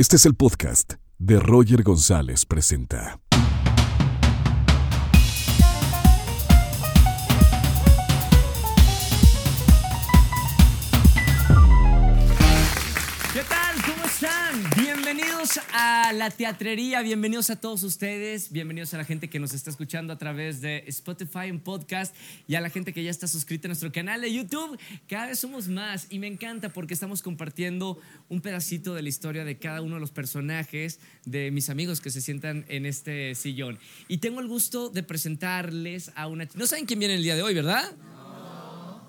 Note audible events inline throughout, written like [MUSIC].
Este es el podcast de Roger González Presenta. La teatrería, bienvenidos a todos ustedes, bienvenidos a la gente que nos está escuchando a través de Spotify en podcast y a la gente que ya está suscrita a nuestro canal de YouTube. Cada vez somos más y me encanta porque estamos compartiendo un pedacito de la historia de cada uno de los personajes de mis amigos que se sientan en este sillón. Y tengo el gusto de presentarles a una... No saben quién viene el día de hoy, ¿verdad?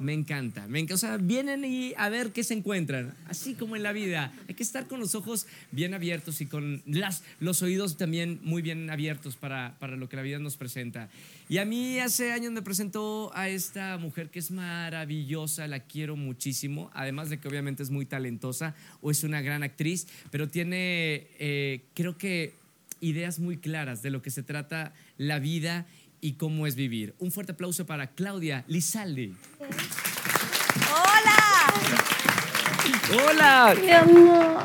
Me encanta, me encanta. O sea, vienen y a ver qué se encuentran. Así como en la vida. Hay que estar con los ojos bien abiertos y con las, los oídos también muy bien abiertos para, para lo que la vida nos presenta. Y a mí hace años me presentó a esta mujer que es maravillosa, la quiero muchísimo. Además de que obviamente es muy talentosa o es una gran actriz, pero tiene, eh, creo que, ideas muy claras de lo que se trata la vida y cómo es vivir. Un fuerte aplauso para Claudia Lizalde. ¡Hola! Hola, Mi amor.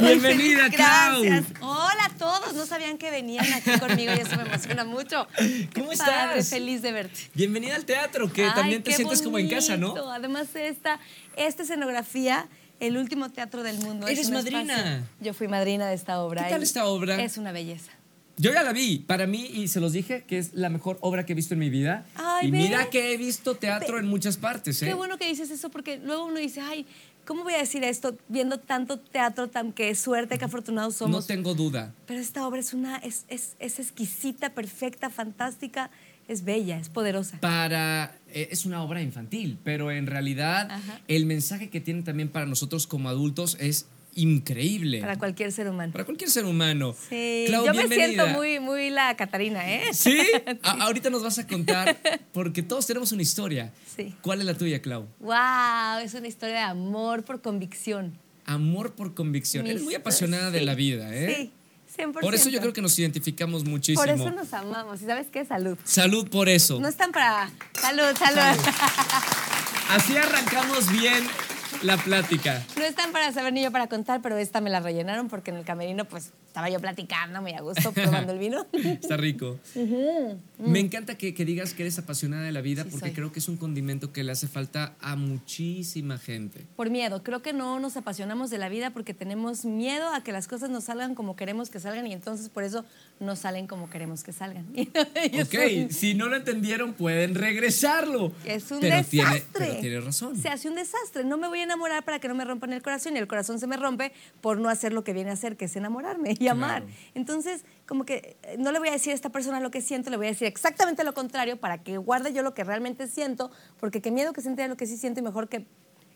bienvenida, Clau. Gracias. Hola a todos. No sabían que venían aquí conmigo y eso me emociona mucho. [LAUGHS] ¿Cómo Qué estás? padre, feliz de verte. Bienvenida al teatro, que Ay, también te qué sientes como en casa, ¿no? Además, esta, esta escenografía, el último teatro del mundo. es Eres madrina. espacio- Yo fui madrina de esta obra. ¿Qué tal y esta obra? Es una belleza. Yo ya la vi, para mí, y se los dije, que es la mejor obra que he visto en mi vida. Ay, y mira que he visto teatro en muchas partes, ¿eh? Qué bueno que dices eso porque luego uno dice, ay, ¿cómo voy a decir esto viendo tanto teatro, tan qué suerte, qué afortunados No somos? tengo duda. Pero esta obra es una es, es, es exquisita, perfecta, fantástica, es bella, es poderosa. Para eh, es una obra infantil, pero en realidad Ajá. el mensaje que tiene también para nosotros como adultos es increíble. Para cualquier ser humano. Para cualquier ser humano. Sí, Clau, yo me bienvenida. siento muy, muy la Catarina, ¿eh? [LAUGHS] ¿Sí? A- ahorita nos vas a contar, porque todos tenemos una historia. Sí. ¿Cuál es la tuya, Clau? Wow, es una historia de amor por convicción. Amor por convicción. Mi Eres muy apasionada de la vida, ¿eh? Sí, 100%. Por eso yo creo que nos identificamos muchísimo. Por eso nos amamos. ¿Y sabes qué? Salud. Salud por eso. No están para... Salud, salud. [LAUGHS] Así arrancamos bien la plática. No están para saber ni yo para contar, pero esta me la rellenaron porque en el camerino pues estaba yo platicando muy a gusto, [LAUGHS] probando el vino. Está rico. Me encanta que, que digas que eres apasionada de la vida Sí, porque soy. creo que es un condimento que le hace falta a muchísima gente. Por miedo. Creo que no nos apasionamos de la vida porque tenemos miedo a que las cosas nos salgan como queremos que salgan y entonces por eso no salen como queremos que salgan. [LAUGHS] Ok, un- si no lo entendieron pueden regresarlo. Es un pero desastre. Tiene, pero tiene razón. Se hace un desastre. No me voy a enamorar para que no me rompan el corazón y el corazón se me rompe por no hacer lo que viene a hacer, que es enamorarme y amar. Entonces, como que eh, no le voy a decir a esta persona lo que siento, le voy a decir exactamente lo contrario para que guarde yo lo que realmente siento, porque qué miedo que se entere lo que sí siento y mejor que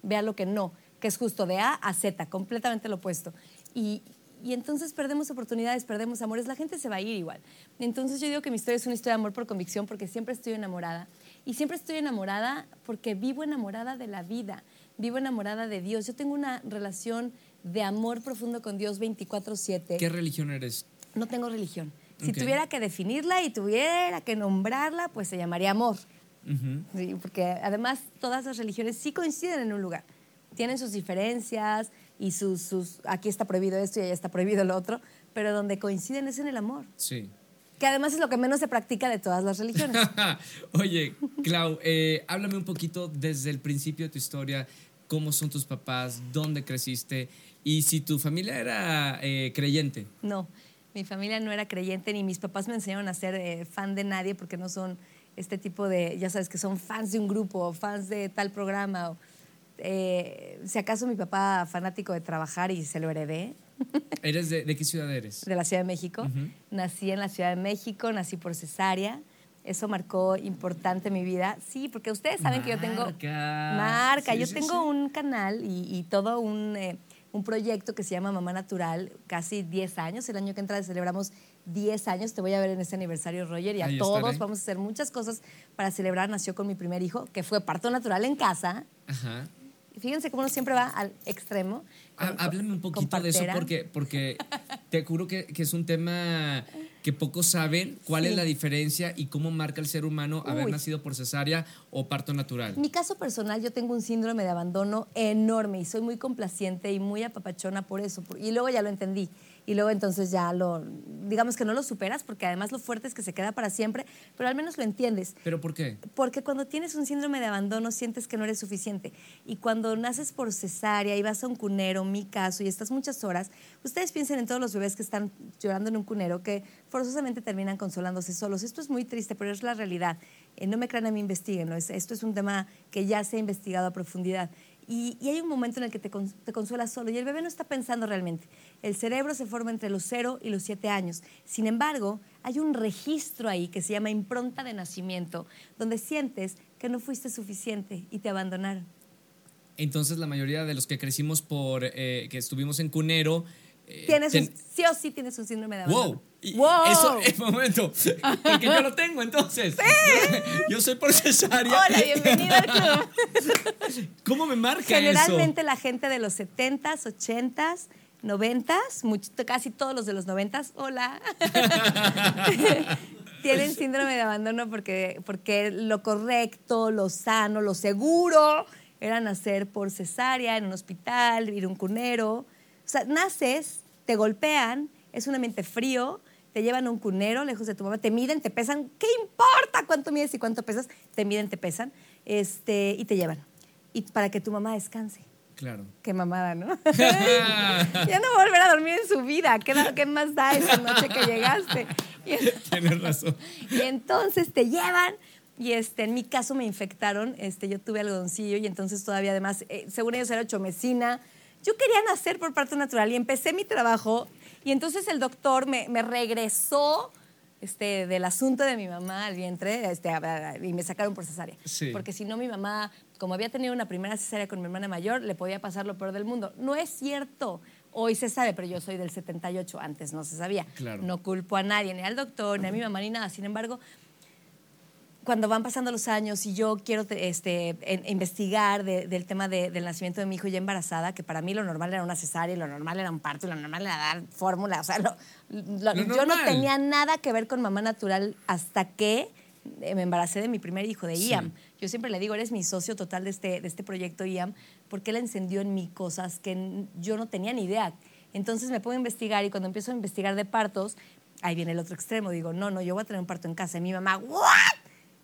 vea lo que no, que es justo de A a Z, completamente lo opuesto. Y, y entonces perdemos oportunidades, perdemos amores, la gente se va a ir igual. Entonces yo digo que mi historia es una historia de amor por convicción porque siempre estoy enamorada. Y siempre estoy enamorada porque vivo enamorada de la vida, vivo enamorada de Dios. Yo tengo una relación de amor profundo con Dios 24/7 ¿Qué religión eres? no tengo religión. Si Ok. tuviera que definirla y tuviera que nombrarla, pues se llamaría amor. Ujú. Sí, porque además todas las religiones sí coinciden en un lugar. Tienen sus diferencias y sus, sus aquí está prohibido esto y allá está prohibido lo otro, pero donde coinciden es en el amor, Sí. que además es lo que menos se practica de todas las religiones. [LAUGHS] Oye, Clau, eh, háblame un poquito desde el principio de tu historia, cómo son tus papás, dónde creciste y si tu familia era eh, creyente. No, mi familia no era creyente ni mis papás me enseñaron a ser eh, fan de nadie porque no son este tipo de, ya sabes, que son fans de un grupo o fans de tal programa. O, eh, si acaso mi papá fanático de trabajar y se lo heredé [LAUGHS] ¿Eres de, de qué ciudad eres? de la Ciudad de México. Nací en la Ciudad de México, nací por cesárea. Eso marcó importante mi vida. Sí, porque ustedes saben que yo tengo... Marca. Marca. Sí, yo sí, tengo sí. un canal y, y todo un, eh, un proyecto que se llama Mamá Natural, casi 10 años. El año que entra celebramos 10 años. Te voy a ver en ese aniversario, Roger, y a Ahí todos estaré. vamos a hacer muchas cosas para celebrar. Nació con mi primer hijo, que fue parto natural en casa. Ajá. Fíjense cómo uno siempre va al extremo. Há- con- Háblame un poquito de eso porque, porque [LAUGHS] te juro que, que es un tema que pocos saben cuál Sí. es la diferencia y cómo marca el ser humano haber Uy. nacido por cesárea o parto natural. En mi caso personal, yo tengo un síndrome de abandono enorme y soy muy complaciente y muy apapachona por eso. Y luego ya lo entendí. Y luego entonces ya lo, digamos que no lo superas porque además lo fuerte es que se queda para siempre, pero al menos lo entiendes. ¿Pero por qué? Porque cuando tienes un síndrome de abandono sientes que no eres suficiente. Y cuando naces por cesárea y vas a un cunero, mi caso, y estás muchas horas, ustedes piensen en todos los bebés que están llorando en un cunero, que forzosamente terminan consolándose solos. Esto es muy triste, pero es la realidad. Eh, no me crean a mí, investiguenlo. Es- esto es un tema que ya se ha investigado a profundidad. Y, hay un momento en el que te, cons- te consuelas solo y el bebé no está pensando realmente. El cerebro se forma entre los 0 y los 7 años. Sin embargo, hay un registro ahí que se llama impronta de nacimiento, donde sientes que no fuiste suficiente y te abandonaron. Entonces la mayoría de los que crecimos por, eh, que estuvimos en cunero... eh, Tienes un- sí o sí tienes un síndrome de abandono. Wow. Y ¡Wow! Eso, en momento. Porque yo lo tengo, entonces. Yo, [LAUGHS] yo soy por cesárea. Hola, bienvenido al club. [LAUGHS] ¿Cómo me marca Generalmente la gente de los 70s, 80s, 90s, mucho- casi todos los de los 90s, hola, [LAUGHS] tienen síndrome de abandono porque, porque lo correcto, lo sano, lo seguro era nacer por cesárea en un hospital, ir a un cunero. O sea, naces, te golpean, es un ambiente frío, te llevan a un cunero lejos de tu mamá, te miden, te pesan, ¿qué importa cuánto mides y cuánto pesas? Te miden, te pesan, este, y te llevan. Y para que tu mamá descanse. Claro. Qué mamada, ¿no? [LAUGHS] [LAUGHS] ya no va a volver a dormir en su vida. ¿Qué, más da esa noche que llegaste? [LAUGHS] Tienes razón. y entonces te llevan. Y este, en mi caso me infectaron. Este, yo tuve algodoncillo y entonces todavía además, eh, según ellos era chomecina. Yo quería nacer por parto natural y empecé mi trabajo. Y entonces el doctor me, me regresó este, del asunto de mi mamá al vientre este, y me sacaron por cesárea. Sí. Porque si no, mi mamá, como había tenido una primera cesárea con mi hermana mayor, le podía pasar lo peor del mundo. No es cierto. Hoy se sabe, pero yo soy del 78, antes no se sabía. Claro. No culpo a nadie, ni al doctor, ni a mi mamá, ni nada. Sin embargo, cuando van pasando los años y yo quiero te- este, en- investigar de- del tema de- del nacimiento de mi hijo ya embarazada, que para mí lo normal era una cesárea, y lo normal era un parto, y lo normal era dar fórmula, o sea, lo- lo- Lo yo no normal. tenía nada que ver con mamá natural hasta que eh, me embaracé de mi primer hijo, de Sí. Iam. Yo siempre le digo, eres mi socio total de este, de este proyecto, Iam, porque él encendió en mí cosas que yo no tenía ni idea. Entonces me pongo a investigar y cuando empiezo a investigar de partos, ahí viene el otro extremo. Digo, no, no, yo voy a tener un parto en casa. Y mi mamá, ¿what?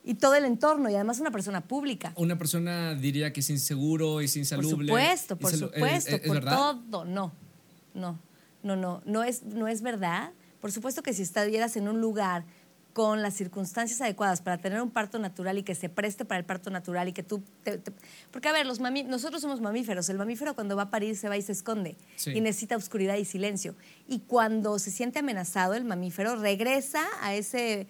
Y todo el entorno, y además una persona pública. Una persona diría que es inseguro, es Por insalubre. supuesto, por Insalu- supuesto, ¿Es, es por verdad? todo. No, no, no, no, no es, no es verdad. Por supuesto que si estuvieras en un lugar con las circunstancias adecuadas para tener un parto natural y que se preste para el parto natural y que tú... te- te- porque, a ver, los mami- nosotros somos mamíferos. El mamífero cuando va a parir se va y se esconde Sí. y necesita oscuridad y silencio. Y cuando se siente amenazado, el mamífero regresa a ese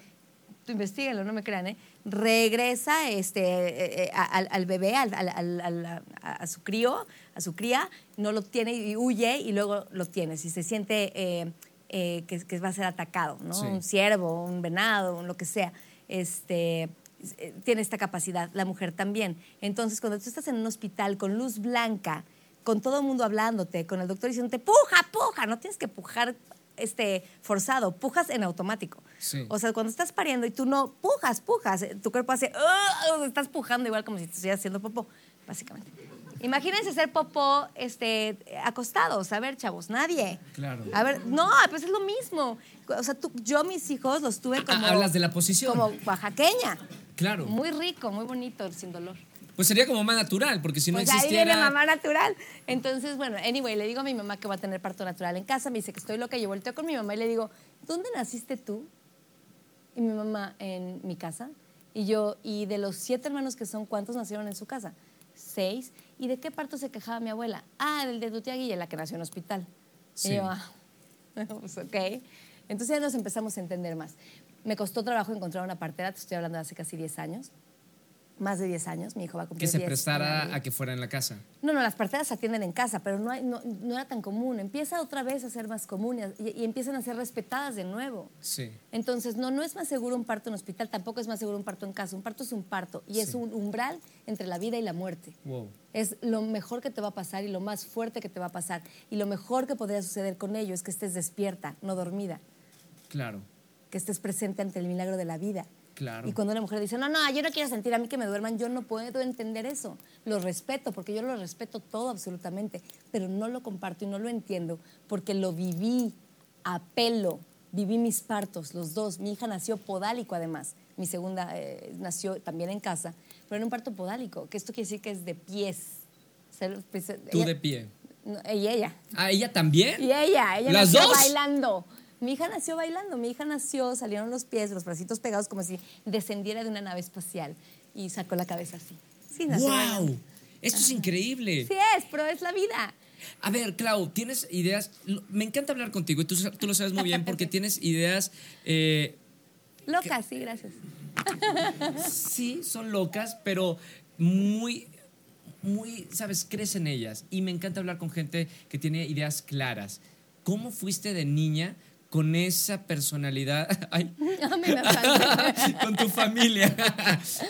investiguenlo, no me crean, ¿eh? regresa este, eh, eh, a- al, al bebé, al- al- a, su crío, a su cría, no lo tiene y huye y luego lo tiene. Si se siente eh, eh, que, que va a ser atacado, ¿no? Sí. Un ciervo, un venado, un lo que sea, este, eh, tiene esta capacidad. La mujer también. Entonces, cuando tú estás en un hospital con luz blanca, con todo el mundo hablándote, con el doctor diciéndote, puja, puja, no tienes que pujar este, forzado, pujas en automático. Sí. O sea, cuando estás pariendo y tú no pujas, pujas, eh, tu cuerpo hace, "Ugh", estás pujando igual como si te estuvieras haciendo popó, básicamente. Imagínense hacer popó este, acostados. A ver, chavos, nadie. Claro. A ver, no, pues es lo mismo. O sea, tú, yo mis hijos los tuve como... Ah, hablas de la posición. Como oaxaqueña. Claro. Muy rico, muy bonito, sin dolor. Pues sería como más natural, porque si no pues ahí existiera. viene mamá natural. Entonces, bueno, anyway, le digo a mi mamá que va a tener parto natural en casa. Me dice que estoy loca. Yo volteo con mi mamá y le digo, ¿dónde naciste tú? Y mi mamá, en mi casa. Y yo, ¿y de los siete hermanos que son, cuántos nacieron en su casa? Seis. ¿Y de qué parto se quejaba mi abuela? Ah, del de tu tía Guille, la que nació en hospital. Sí. Y yo, ah, [LAUGHS] pues ok. Entonces ya nos empezamos a entender más. Me costó trabajo encontrar una partera, te estoy hablando de hace casi 10 años. Más de 10 años, mi hijo va a cumplir que se 10 en prestara a que fuera en la casa. No, no, las parteras se atienden en casa, pero no, hay- no, no era tan común. Empieza otra vez a ser más común y, y empiezan a ser respetadas de nuevo. Sí. Entonces, no, no es más seguro un parto en hospital, tampoco es más seguro un parto en casa. Un parto es un parto y es Sí. un umbral entre la vida y la muerte. Wow. Es lo mejor que te va a pasar y lo más fuerte que te va a pasar. Y lo mejor que podría suceder con ello es que estés despierta, no dormida. Claro. que estés presente ante el milagro de la vida. Claro. Y cuando una mujer dice, no, no, yo no quiero sentir a mí que me duerman, yo no puedo entender eso. Lo respeto, porque yo lo respeto todo absolutamente, pero no lo comparto y no lo entiendo, porque lo viví a pelo. Viví mis partos, los dos. Mi hija nació podálico además. Mi segunda eh, nació también en casa, pero en un parto podálico, que esto quiere decir que es de pies. Se- pues, Tú ella- de pie. no, y ella. Ah, ella también. Y ella, ella ¿Las nació dos? bailando. Mi hija nació bailando, mi hija nació, salieron los pies, los bracitos pegados como si descendiera de una nave espacial y sacó la cabeza así. Sí, nació bailando. ¡Wow! Esto es increíble. Sí es, pero es la vida. A ver, Clau, ¿tienes ideas? Me encanta hablar contigo y tú, tú lo sabes muy bien porque [LAUGHS] tienes ideas, eh, Loca, sí, gracias. [LAUGHS] sí, son locas, pero muy, muy, ¿sabes? Crecen ellas. Y me encanta hablar con gente que tiene ideas claras. ¿Cómo fuiste de niña con esa personalidad? [LAUGHS] Ay, [LAUGHS] [LAUGHS] con tu familia.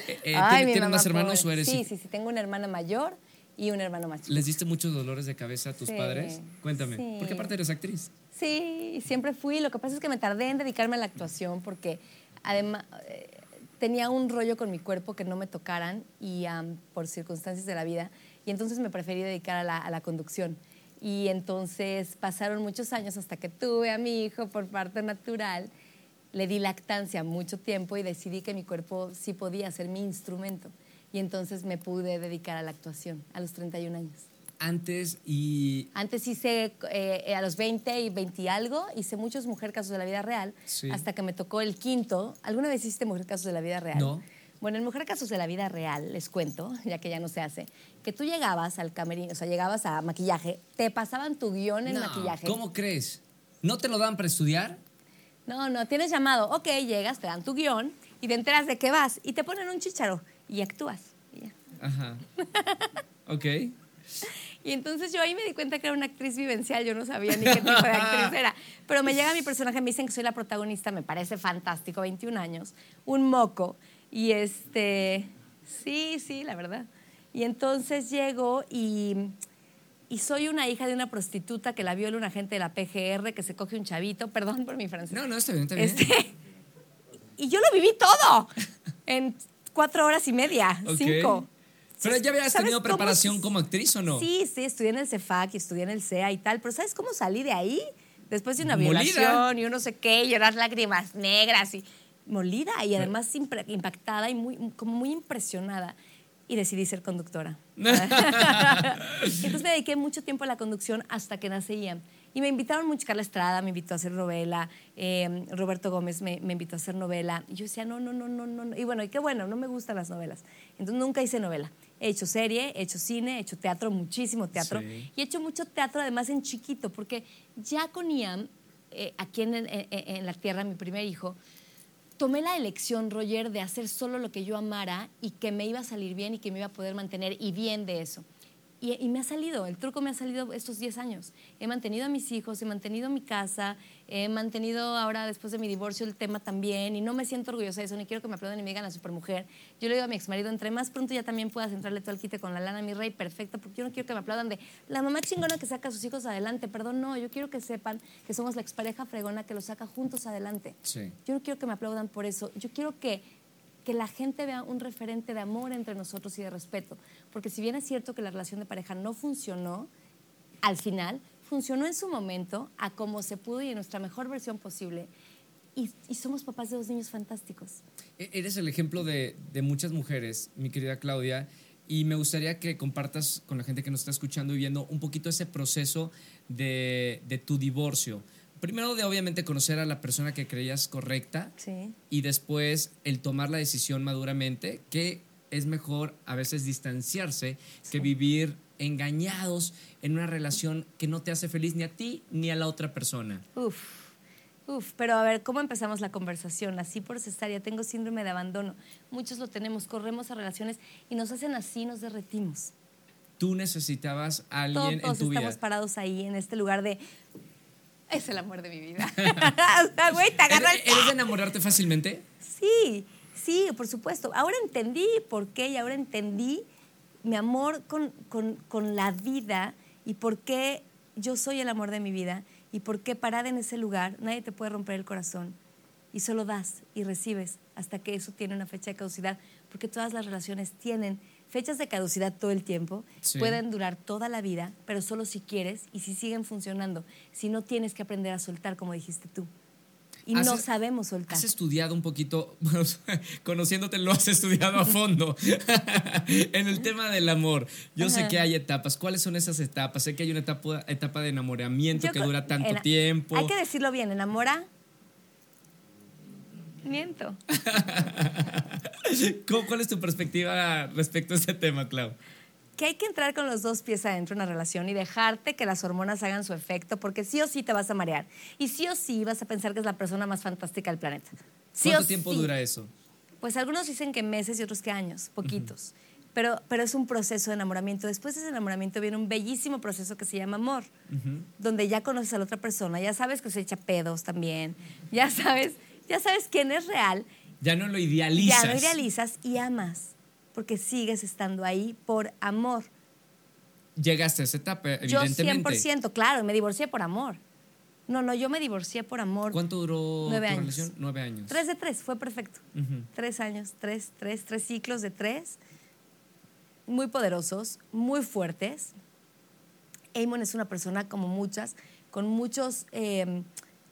Eh, eh, Ay, ¿Tienes más hermanos pobre. o eres Sí, sí, sí, tengo una hermana mayor y un hermano más chico. ¿Les diste muchos dolores de cabeza a tus Sí, padres? Cuéntame. sí. Porque aparte eres actriz. Sí, siempre fui. Lo que pasa es que me tardé en dedicarme a la actuación porque además eh, tenía un rollo con mi cuerpo que no me tocaran y am, por circunstancias de la vida. Y entonces me preferí dedicar a la, a la conducción. Y entonces pasaron muchos años hasta que tuve a mi hijo por parto natural. Le di lactancia mucho tiempo y decidí que mi cuerpo sí podía ser mi instrumento. Y entonces me pude dedicar a la actuación a los 31 años. Antes y Antes hice eh, a los 20 y 20 y algo, hice muchos Mujer Casos de la Vida Real, Sí. hasta que me tocó el quinto. ¿Alguna vez hiciste Mujer Casos de la Vida Real? No. Bueno, en Mujer Casos de la Vida Real, les cuento, ya que ya no se hace, que tú llegabas al camerino, o sea, llegabas a maquillaje, te pasaban tu guion en No, maquillaje. ¿Cómo crees? ¿No te lo dan para estudiar? No, no, tienes llamado. Ok, llegas, te dan tu guion y te enteras de qué vas y te ponen un chicharo y actúas. y ya. Ajá. [LAUGHS] Ok. Y entonces yo ahí me di cuenta que era una actriz vivencial, yo no sabía ni qué tipo de actriz era. Pero me llega mi personaje, me dicen que soy la protagonista, me parece fantástico, 21 años, un moco. Y este, sí, sí, la verdad. Y entonces llego y, y soy una hija de una prostituta que la viola un agente de la PGR, que se coge un chavito, perdón por mi francés. No, no, está bien, está bien. Este, y yo lo viví todo en cuatro horas y media, cinco. Pero ya habías ¿Sabes tenido preparación como actriz o no? Sí, sí, estudié en el CEFAC y estudié en el CEA y tal, pero ¿sabes cómo salí de ahí? Después de una Molida. violación y uno no sé qué, y llorar lágrimas negras y molida y además impactada y muy, como muy impresionada. Y decidí ser conductora. [LAUGHS] [LAUGHS] Entonces me dediqué mucho tiempo a la conducción hasta que nace Ian. Y me invitaron mucho, Carla Estrada me invitó a hacer novela, eh, Roberto Gómez me, me invitó a hacer novela. Y yo decía, no, no, no, no, no. Y bueno, y qué bueno, no me gustan las novelas. Entonces nunca hice novela. He hecho serie, he hecho cine, he hecho teatro, muchísimo teatro. Sí. Y he hecho mucho teatro además en chiquito, porque ya con Ian, eh, aquí en- en- en la tierra, mi primer hijo, tomé la elección, Roger, de hacer solo lo que yo amara y que me iba a salir bien y que me iba a poder mantener y bien de eso. Y, y me ha salido, el truco me ha salido estos 10 años. He mantenido a mis hijos, he mantenido mi casa, he mantenido ahora después de mi divorcio el tema también y no me siento orgullosa de eso, ni quiero que me aplaudan ni me digan la supermujer. Yo le digo a mi exmarido, entre más pronto ya también puedas entrarle tú al quite con la lana, mi rey, perfecto, porque yo no quiero que me aplaudan de la mamá chingona que saca a sus hijos adelante, perdón, no, yo quiero que sepan que somos la expareja fregona que los saca juntos adelante. Sí. Yo no quiero que me aplaudan por eso. Yo quiero que, que la gente vea un referente de amor entre nosotros y de respeto. Porque si bien es cierto que la relación de pareja no funcionó, al final funcionó en su momento, a como se pudo y en nuestra mejor versión posible. Y, y somos papás de dos niños fantásticos. E- Eres el ejemplo de, de muchas mujeres, mi querida Claudia, y me gustaría que compartas con la gente que nos está escuchando y viendo un poquito ese proceso de, de tu divorcio. Primero de obviamente conocer a la persona que creías correcta Sí. y después el tomar la decisión maduramente, que es mejor a veces distanciarse que vivir engañados en una relación que no te hace feliz ni a ti ni a la otra persona. Uf, uf, pero a ver, ¿cómo empezamos la conversación? Así por cesárea, tengo síndrome de abandono. Muchos lo tenemos, corremos a relaciones y nos hacen así, nos derretimos. Tú necesitabas a alguien Todos en tu estamos vida. parados ahí, en este lugar de... Es el amor de mi vida. [LAUGHS] o sea, güey, te agarra el- ¿Eres eres de enamorarte fácilmente? Sí, sí, por supuesto. Ahora entendí por qué y ahora entendí mi amor con, con- con la vida y por qué yo soy el amor de mi vida y por qué parada en ese lugar nadie te puede romper el corazón. y solo das y recibes hasta que eso tiene una fecha de caducidad, porque todas las relaciones tienen fechas de caducidad todo el tiempo, Sí. pueden durar toda la vida, pero solo si quieres y si siguen funcionando. Si no tienes que aprender a soltar, como dijiste tú. Y no sabemos soltar. Has estudiado un poquito, [LAUGHS] bueno, conociéndote lo has estudiado a fondo [LAUGHS] en el tema del amor. Yo sé que hay etapas. ¿Cuáles son esas etapas? Sé que hay una etapa, etapa de enamoramiento Yo que dura tanto en- tiempo. Hay que decirlo bien, enamora. Miento. [LAUGHS] ¿Cómo- ¿Cuál es tu perspectiva respecto a este tema, Clau? Que hay que entrar con los dos pies adentro de una relación y dejarte que las hormonas hagan su efecto, porque sí o sí te vas a marear. Y sí o sí vas a pensar que es la persona más fantástica del planeta. Sí ¿Cuánto o tiempo sí. dura eso? Pues algunos dicen que meses y otros que años, poquitos. pero, pero es un proceso de enamoramiento. Después de ese enamoramiento viene un bellísimo proceso que se llama amor, donde ya conoces a la otra persona, ya sabes que se echa pedos también, ya sabes, ya sabes quién es real, Ya no lo idealizas. ya lo idealizas y amas, porque sigues estando ahí por amor. Llegaste a esa etapa, Yo evidentemente. 100%, claro, me divorcié por amor. No, no, yo me divorcié por amor. ¿Cuánto duró Nueve tu años. relación? Nueve años. Tres de tres, fue perfecto. Tres años, tres, tres, tres ciclos de tres. Muy poderosos, muy fuertes. Amon es una persona como muchas, con muchos eh,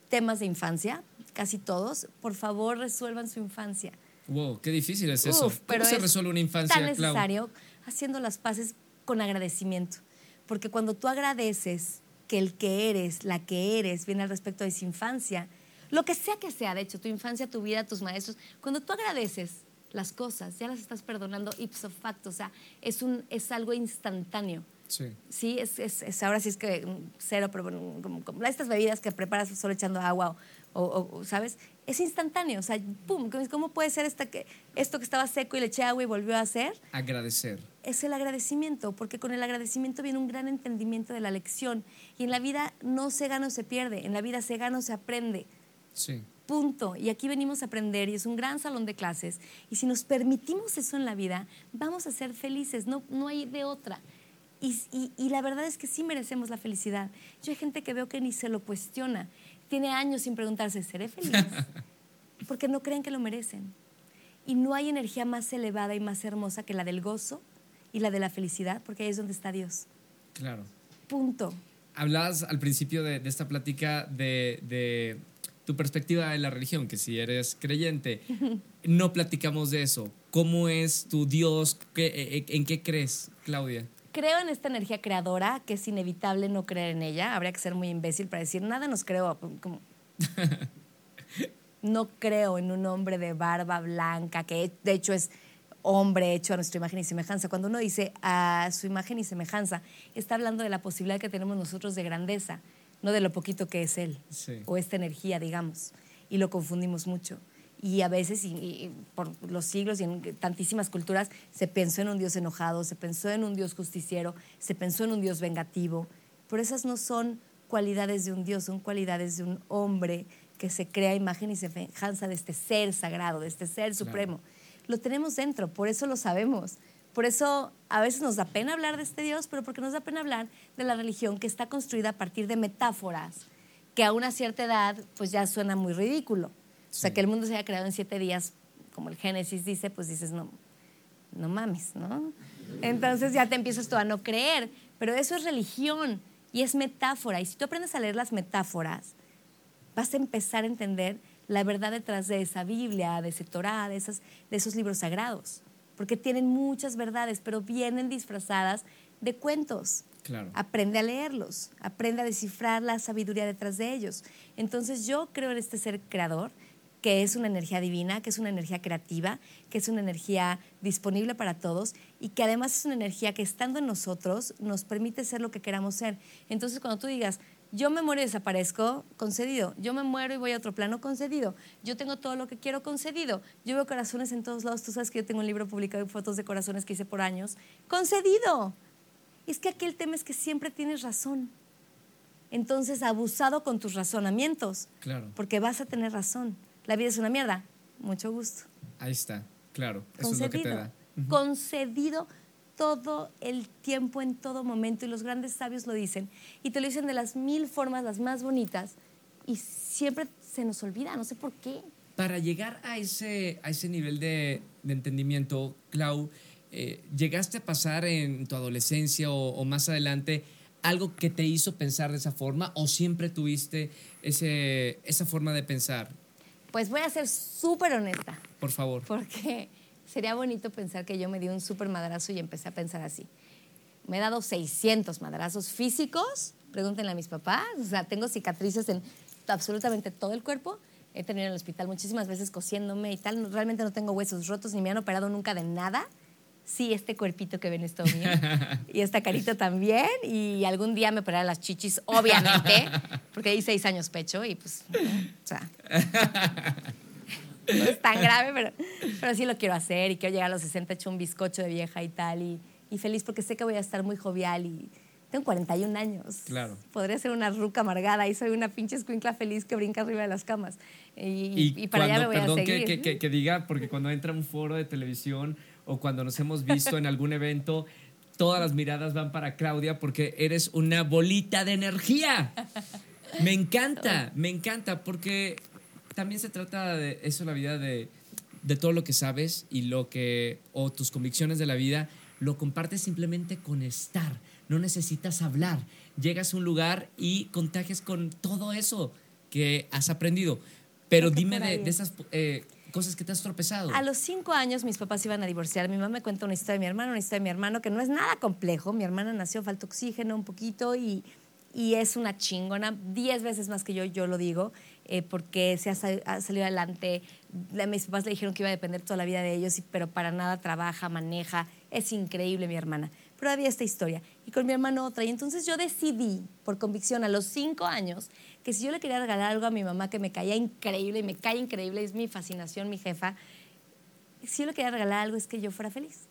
temas de infancia, casi todos. Por favor, resuelvan su infancia. Wow, qué difícil es eso. Uf, ¿Cómo pero se es resuelve una infancia, tan Clau? necesario haciendo las paces con agradecimiento. Porque cuando tú agradeces que el que eres, la que eres, viene al respecto de esa infancia, lo que sea que sea, de hecho, tu infancia, tu vida, tus maestros, cuando tú agradeces las cosas, ya las estás perdonando ipso facto, o sea, es, un, es algo instantáneo. Sí. Sí, es, es, es- ahora sí es que mm, cero, pero bueno, como, como estas bebidas que preparas solo echando agua o, o- o, ¿sabes? Es instantáneo, o sea, pum, ¿cómo puede ser esta que, esto que estaba seco y le eché agua y volvió a hacer? Agradecer. Es el agradecimiento, porque con el agradecimiento viene un gran entendimiento de la lección. Y en la vida no se gana o se pierde, en la vida se gana o se aprende. Sí. Punto. Y aquí venimos a aprender y es un gran salón de clases. Y si nos permitimos eso en la vida, vamos a ser felices, no, no hay de otra. Y, y- y la verdad es que sí merecemos la felicidad. Yo hay gente que veo que ni se lo cuestiona. Tiene años sin preguntarse, ¿seré feliz? [LAUGHS] Porque no creen que lo merecen. Y no hay energía más elevada y más hermosa que la del gozo y la de la felicidad, porque ahí es donde está Dios. Claro. Punto. Hablabas al principio de, de esta plática de, de tu perspectiva de la religión, que si eres creyente, [LAUGHS] no platicamos de eso. ¿Cómo es tu Dios? ¿Qué- eh, ¿En qué crees, Claudia? Creo en esta energía creadora, que es inevitable no creer en ella. Habría que ser muy imbécil para decir, nada nos creo. como- [LAUGHS] no creo en un hombre de barba blanca, que de hecho es hombre hecho a nuestra imagen y semejanza. Cuando uno dice a su imagen y semejanza, está hablando de la posibilidad que tenemos nosotros de grandeza, no de lo poquito que es él Sí. o esta energía, digamos. Y lo confundimos mucho. Y a veces, y, y por los siglos y en tantísimas culturas, se pensó en un Dios enojado, se pensó en un Dios justiciero, se pensó en un Dios vengativo. Pero esas no son cualidades de un Dios, son cualidades de un hombre que se crea imagen y semejanza de este ser sagrado, de este ser supremo. Lo tenemos dentro, por eso lo sabemos. Por eso a veces nos da pena hablar de este Dios, pero porque nos da pena hablar de la religión que está construida a partir de metáforas que a una cierta edad pues ya suena muy ridículo. O sea, Sí. que el mundo se haya creado en siete días, como el Génesis dice, pues dices, no, no mames, ¿no? Entonces ya te empiezas tú a no creer, pero eso es religión y es metáfora. Y si tú aprendes a leer las metáforas, vas a empezar a entender la verdad detrás de esa Biblia, de ese Torah, de, esas, de esos libros sagrados, porque tienen muchas verdades, pero vienen disfrazadas de cuentos. Claro. Aprende a leerlos, aprende a descifrar la sabiduría detrás de ellos. Entonces yo creo en este ser creador, que es una energía divina, que es una energía creativa, que es una energía disponible para todos y que además es una energía que estando en nosotros nos permite ser lo que queramos ser. Entonces cuando tú digas, yo me muero y desaparezco, concedido. Yo me muero y voy a otro plano, concedido. Yo tengo todo lo que quiero, concedido. Yo veo corazones en todos lados. Tú sabes que yo tengo un libro publicado de fotos de corazones que hice por años. Concedido. Es que aquí el tema es que siempre tienes razón. Entonces, abusado con tus razonamientos, Claro. porque vas a tener razón. La vida es una mierda. Mucho gusto. Ahí está. Claro. Eso es lo que te da. Concedido todo el tiempo, en todo momento. Y los grandes sabios lo dicen. Y te lo dicen de las mil formas, las más bonitas. Y siempre se nos olvida, no sé por qué. para llegar a ese, a ese nivel de, de entendimiento, Clau, eh, ¿llegaste a pasar en tu adolescencia o, o, más adelante algo que te hizo pensar de esa forma o siempre tuviste ese, esa forma de pensar? Pues voy a ser súper honesta. Por favor. Porque [LAUGHS] sería bonito pensar que yo me di un súper madrazo y empecé a pensar así. Me he dado 600 madrazos físicos, pregúntenle a mis papás, o sea, tengo cicatrices en absolutamente todo el cuerpo. He tenido en el hospital muchísimas veces cosiéndome y tal. Realmente no tengo huesos rotos ni me han operado nunca de nada sí, este cuerpito que ven es todo mío. [LAUGHS] y esta carita también. Y algún día me operaré las chichis, obviamente, [LAUGHS] porque hay seis años pecho y pues, o sea, [LAUGHS] no es tan grave, pero, pero sí lo quiero hacer y quiero llegar a los 60 hecho un bizcocho de vieja y tal. Y, y feliz porque sé que voy a estar muy jovial y tengo 41 años. Claro. Podría ser una ruca amargada y soy una pinche escuincla feliz que brinca arriba de las camas. Y, y, para allá me voy perdón a seguir. Que, que, que, diga, porque cuando entra un foro de televisión o cuando nos hemos visto en algún evento, todas las miradas van para Claudia porque eres una bolita de energía. Me encanta, me encanta, porque también se trata de eso, la vida, de, de todo lo que sabes y lo que, o tus convicciones de la vida, lo compartes simplemente con estar. No necesitas hablar. Llegas a un lugar y contagias con todo eso que has aprendido. Pero dime de, de, esas eh, cosas que te has tropezado. A los cinco años mis papás iban a divorciar. Mi mamá me cuenta una historia de mi hermano, una historia de mi hermano, que no es nada complejo. Mi hermana nació, falta oxígeno un poquito y, y es una chingona, diez veces más que yo, yo lo digo, eh, porque se ha, ha, salido adelante. Mis papás le dijeron que iba a depender toda la vida de ellos, pero para nada trabaja, maneja. Es increíble mi hermana. Pero había esta historia. Y con mi hermano otra. Y entonces yo decidí, por convicción, a los cinco años, que si yo le quería regalar algo a mi mamá que me caía increíble, y me cae increíble, es mi fascinación, mi jefa, si yo le quería regalar algo es que yo fuera feliz.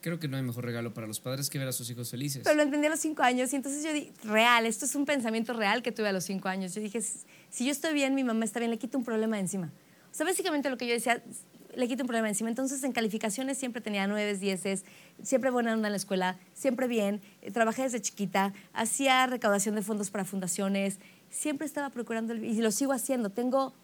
Creo que no hay mejor regalo para los padres que ver a sus hijos felices. Pero lo entendí a los cinco años y entonces yo dije, real, esto es un pensamiento real que tuve a los cinco años. Yo dije, si yo estoy bien, mi mamá está bien, le quito un problema de encima. O sea, básicamente lo que yo decía, le quito un problema encima. Entonces, en calificaciones siempre tenía nueve, dieces, siempre buena onda en la escuela, siempre bien. Trabajé desde chiquita, hacía recaudación de fondos para fundaciones, siempre estaba procurando, el, y lo sigo haciendo. Tengo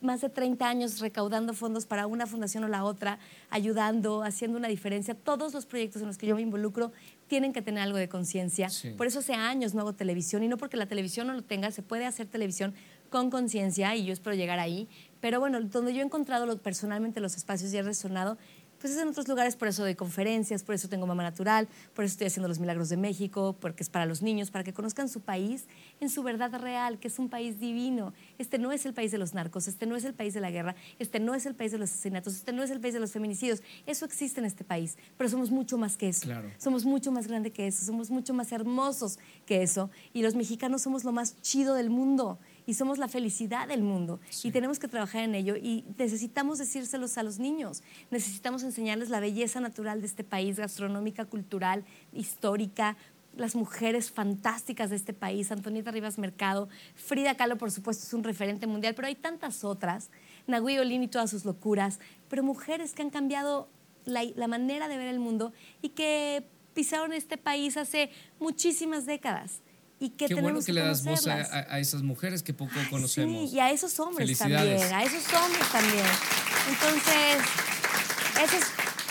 más de 30 años recaudando fondos para una fundación o la otra, ayudando, haciendo una diferencia. Todos los proyectos en los que yo me involucro tienen que tener algo de conciencia. Sí. Por eso hace años no hago televisión y no porque la televisión no lo tenga, se puede hacer televisión con conciencia y yo espero llegar ahí. Pero bueno, donde yo he encontrado lo, personalmente los espacios y he resonado, pues es en otros lugares, por eso doy conferencias, por eso tengo Mamá Natural, por eso estoy haciendo Los Milagros de México, porque es para los niños, para que conozcan su país en su verdad real, que es un país divino. Este no es el país de los narcos, este no es el país de la guerra, este no es el país de los asesinatos, este no es el país de los feminicidios. Eso existe en este país, pero somos mucho más que eso. Claro. Somos mucho más grande que eso, somos mucho más hermosos que eso. Y los mexicanos somos lo más chido del mundo y somos la felicidad del mundo Sí. y tenemos que trabajar en ello y necesitamos decírselos a los niños, necesitamos enseñarles la belleza natural de este país, gastronómica, cultural, histórica, las mujeres fantásticas de este país, Antonieta Rivas Mercado, Frida Kahlo por supuesto es un referente mundial, pero hay tantas otras, Nahui Olin y todas sus locuras, pero mujeres que han cambiado la, la manera de ver el mundo y que pisaron este país hace muchísimas décadas y que Qué bueno tenemos que le das voz a, a- esas mujeres que poco conocemos. Sí, y a esos hombres también, a esos hombres también. Entonces, esos,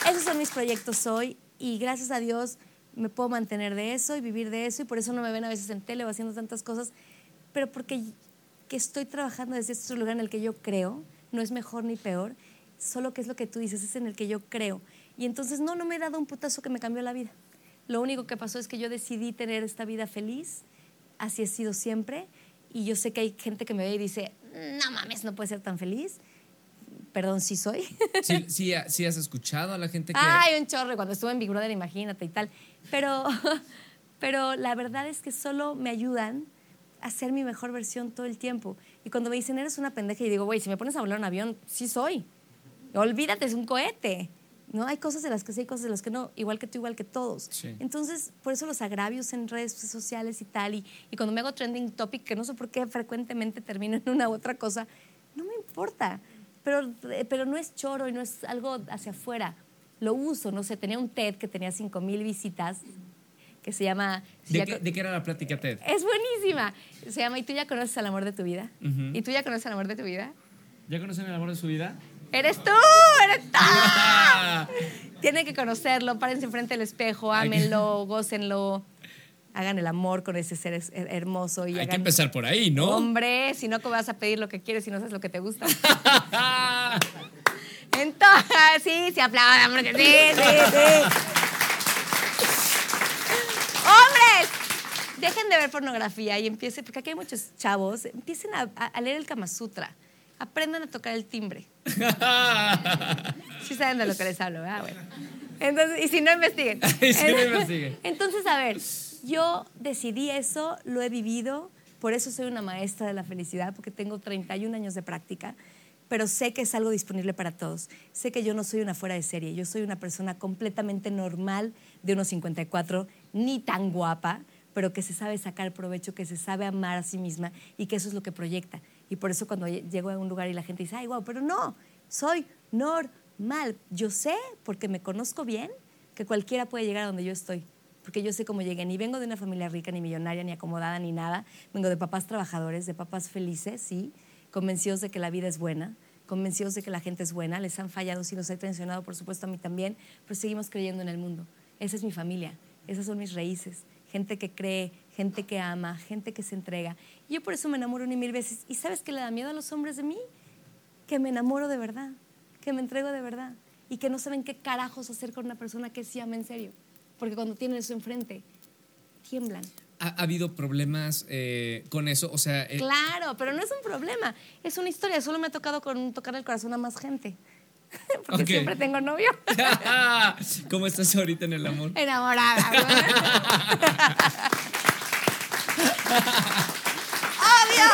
esos son mis proyectos hoy y gracias a Dios me puedo mantener de eso y vivir de eso y por eso no me ven a veces en tele o haciendo tantas cosas, pero porque que estoy trabajando desde este lugar en el que yo creo, no es mejor ni peor, solo que es lo que tú dices, es en el que yo creo. Y entonces no, no me he dado un putazo que me cambió la vida. Lo único que pasó es que yo decidí tener esta vida feliz, así he sido siempre, y yo sé que hay gente que me ve y dice, no mames, no puede ser tan feliz. Perdón, sí soy. [LAUGHS] Sí, sí, [LAUGHS] sí has escuchado a la gente que... Ay, un chorro, cuando estuve en Big Brother, imagínate y tal. Pero, [LAUGHS] pero la verdad es que solo me ayudan a ser mi mejor versión todo el tiempo. Y cuando me dicen, eres una pendeja, y digo, güey, si me pones a volar un avión, sí soy. Olvídate, es un cohete. ¿No? Hay cosas de las que sí, hay cosas de las que no, igual que tú, igual que todos. Sí. Entonces, por eso los agravios en redes sociales y tal, y, y cuando me hago trending topic, que no sé por qué frecuentemente termino en una u otra cosa, no me importa. Pero, eh, pero no es choro y no es algo hacia afuera. Lo uso, no sé, tenía un TED que tenía 5 mil visitas, que se llama... ¿De qué, co- de qué era la plática TED? es buenísima. Se llama ¿Y tú ya conoces al amor de tu vida? ¿Y tú ya conoces al amor de tu vida? ¿Ya conocen el amor de su vida? ¡Eres tú! ¡Eres tú! [LAUGHS] Tienen que conocerlo, párense enfrente del espejo, ámenlo, [LAUGHS] gócenlo, hagan el amor con ese ser hermoso y Hay que empezar por ahí, ¿no? Hombre, si no, ¿cómo vas a pedir lo que quieres si no sabes lo que te gusta? [LAUGHS] Entonces, sí, se aplaudan porque sí, sí, sí. ¡Hombres! Dejen de ver pornografía y empiecen, porque aquí hay muchos chavos, empiecen a, a- a leer el Kama Sutra. Aprendan a tocar el timbre. [LAUGHS] Sí saben de lo que les hablo, ¿verdad? Bueno. Entonces, y si no, investiguen. [LAUGHS] Y si no, investiguen. Entonces, a ver, yo decidí eso, lo he vivido, por eso soy una maestra de la felicidad, porque tengo 31 años de práctica, pero sé que es algo disponible para todos. Sé que yo no soy una fuera de serie, yo soy una persona completamente normal de unos 54, ni tan guapa, pero que se sabe sacar provecho, que se sabe amar a sí misma y que eso es lo que proyecta. Y por eso cuando llego a un lugar y la gente dice, ay, wow, pero no, soy normal. Yo sé, porque me conozco bien, que cualquiera puede llegar a donde yo estoy. Porque yo sé cómo llegué. Ni vengo de una familia rica, ni millonaria, ni acomodada, ni nada. Vengo de papás trabajadores, de papás felices, sí, convencidos de que la vida es buena, convencidos de que la gente es buena. Les han fallado, sí, los he traicionado, por supuesto, a mí también, pero seguimos creyendo en el mundo. Esa es mi familia, esas son mis raíces. Gente que cree, gente que ama, gente que se entrega. Y yo por eso me enamoro ni mil veces. ¿Y sabes qué le da miedo a los hombres de mí? Que me enamoro de verdad, que me entrego de verdad y que no saben qué carajos hacer con una persona que sí ama en serio. Porque cuando tienen eso enfrente, tiemblan. ¿Ha, ha habido problemas eh, con eso? O sea, eh, Claro, pero no es un problema, es una historia. Solo me ha tocado con tocar el corazón a más gente. [LAUGHS] Porque siempre tengo novio. [LAUGHS] ¿cómo estás ahorita en el amor? Enamorada. [LAUGHS] Obvio,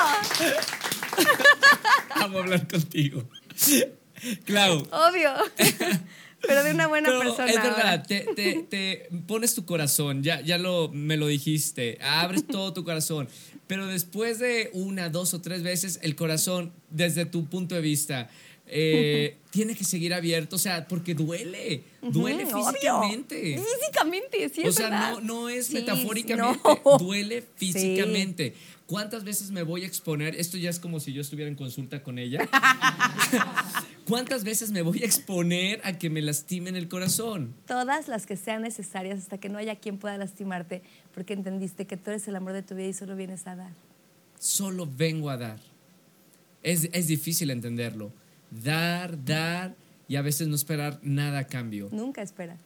Vamos a hablar contigo. Clau. obvio. Pero de una buena Pero persona. es verdad, te, te- te pones tu corazón, ya, ya lo, me lo dijiste, abres todo tu corazón, pero después de una, dos o tres veces, el corazón, desde tu punto de vista, eh, [LAUGHS] tiene que seguir abierto, o sea, porque duele, duele físicamente. Físicamente, sí, o es sea, verdad. no, no es Sí, metafóricamente, no. [LAUGHS] duele físicamente. ¿Cuántas veces me voy a exponer? Esto ya es como si yo estuviera en consulta con ella. [LAUGHS] ¿Cuántas veces me voy a exponer a que me lastimen el corazón? Todas las que sean necesarias hasta que no haya quien pueda lastimarte, porque entendiste que tú eres el amor de tu vida y solo vienes a dar. Solo vengo a dar. Es, es difícil entenderlo. Dar, dar y a veces no esperar nada a cambio. Nunca espera.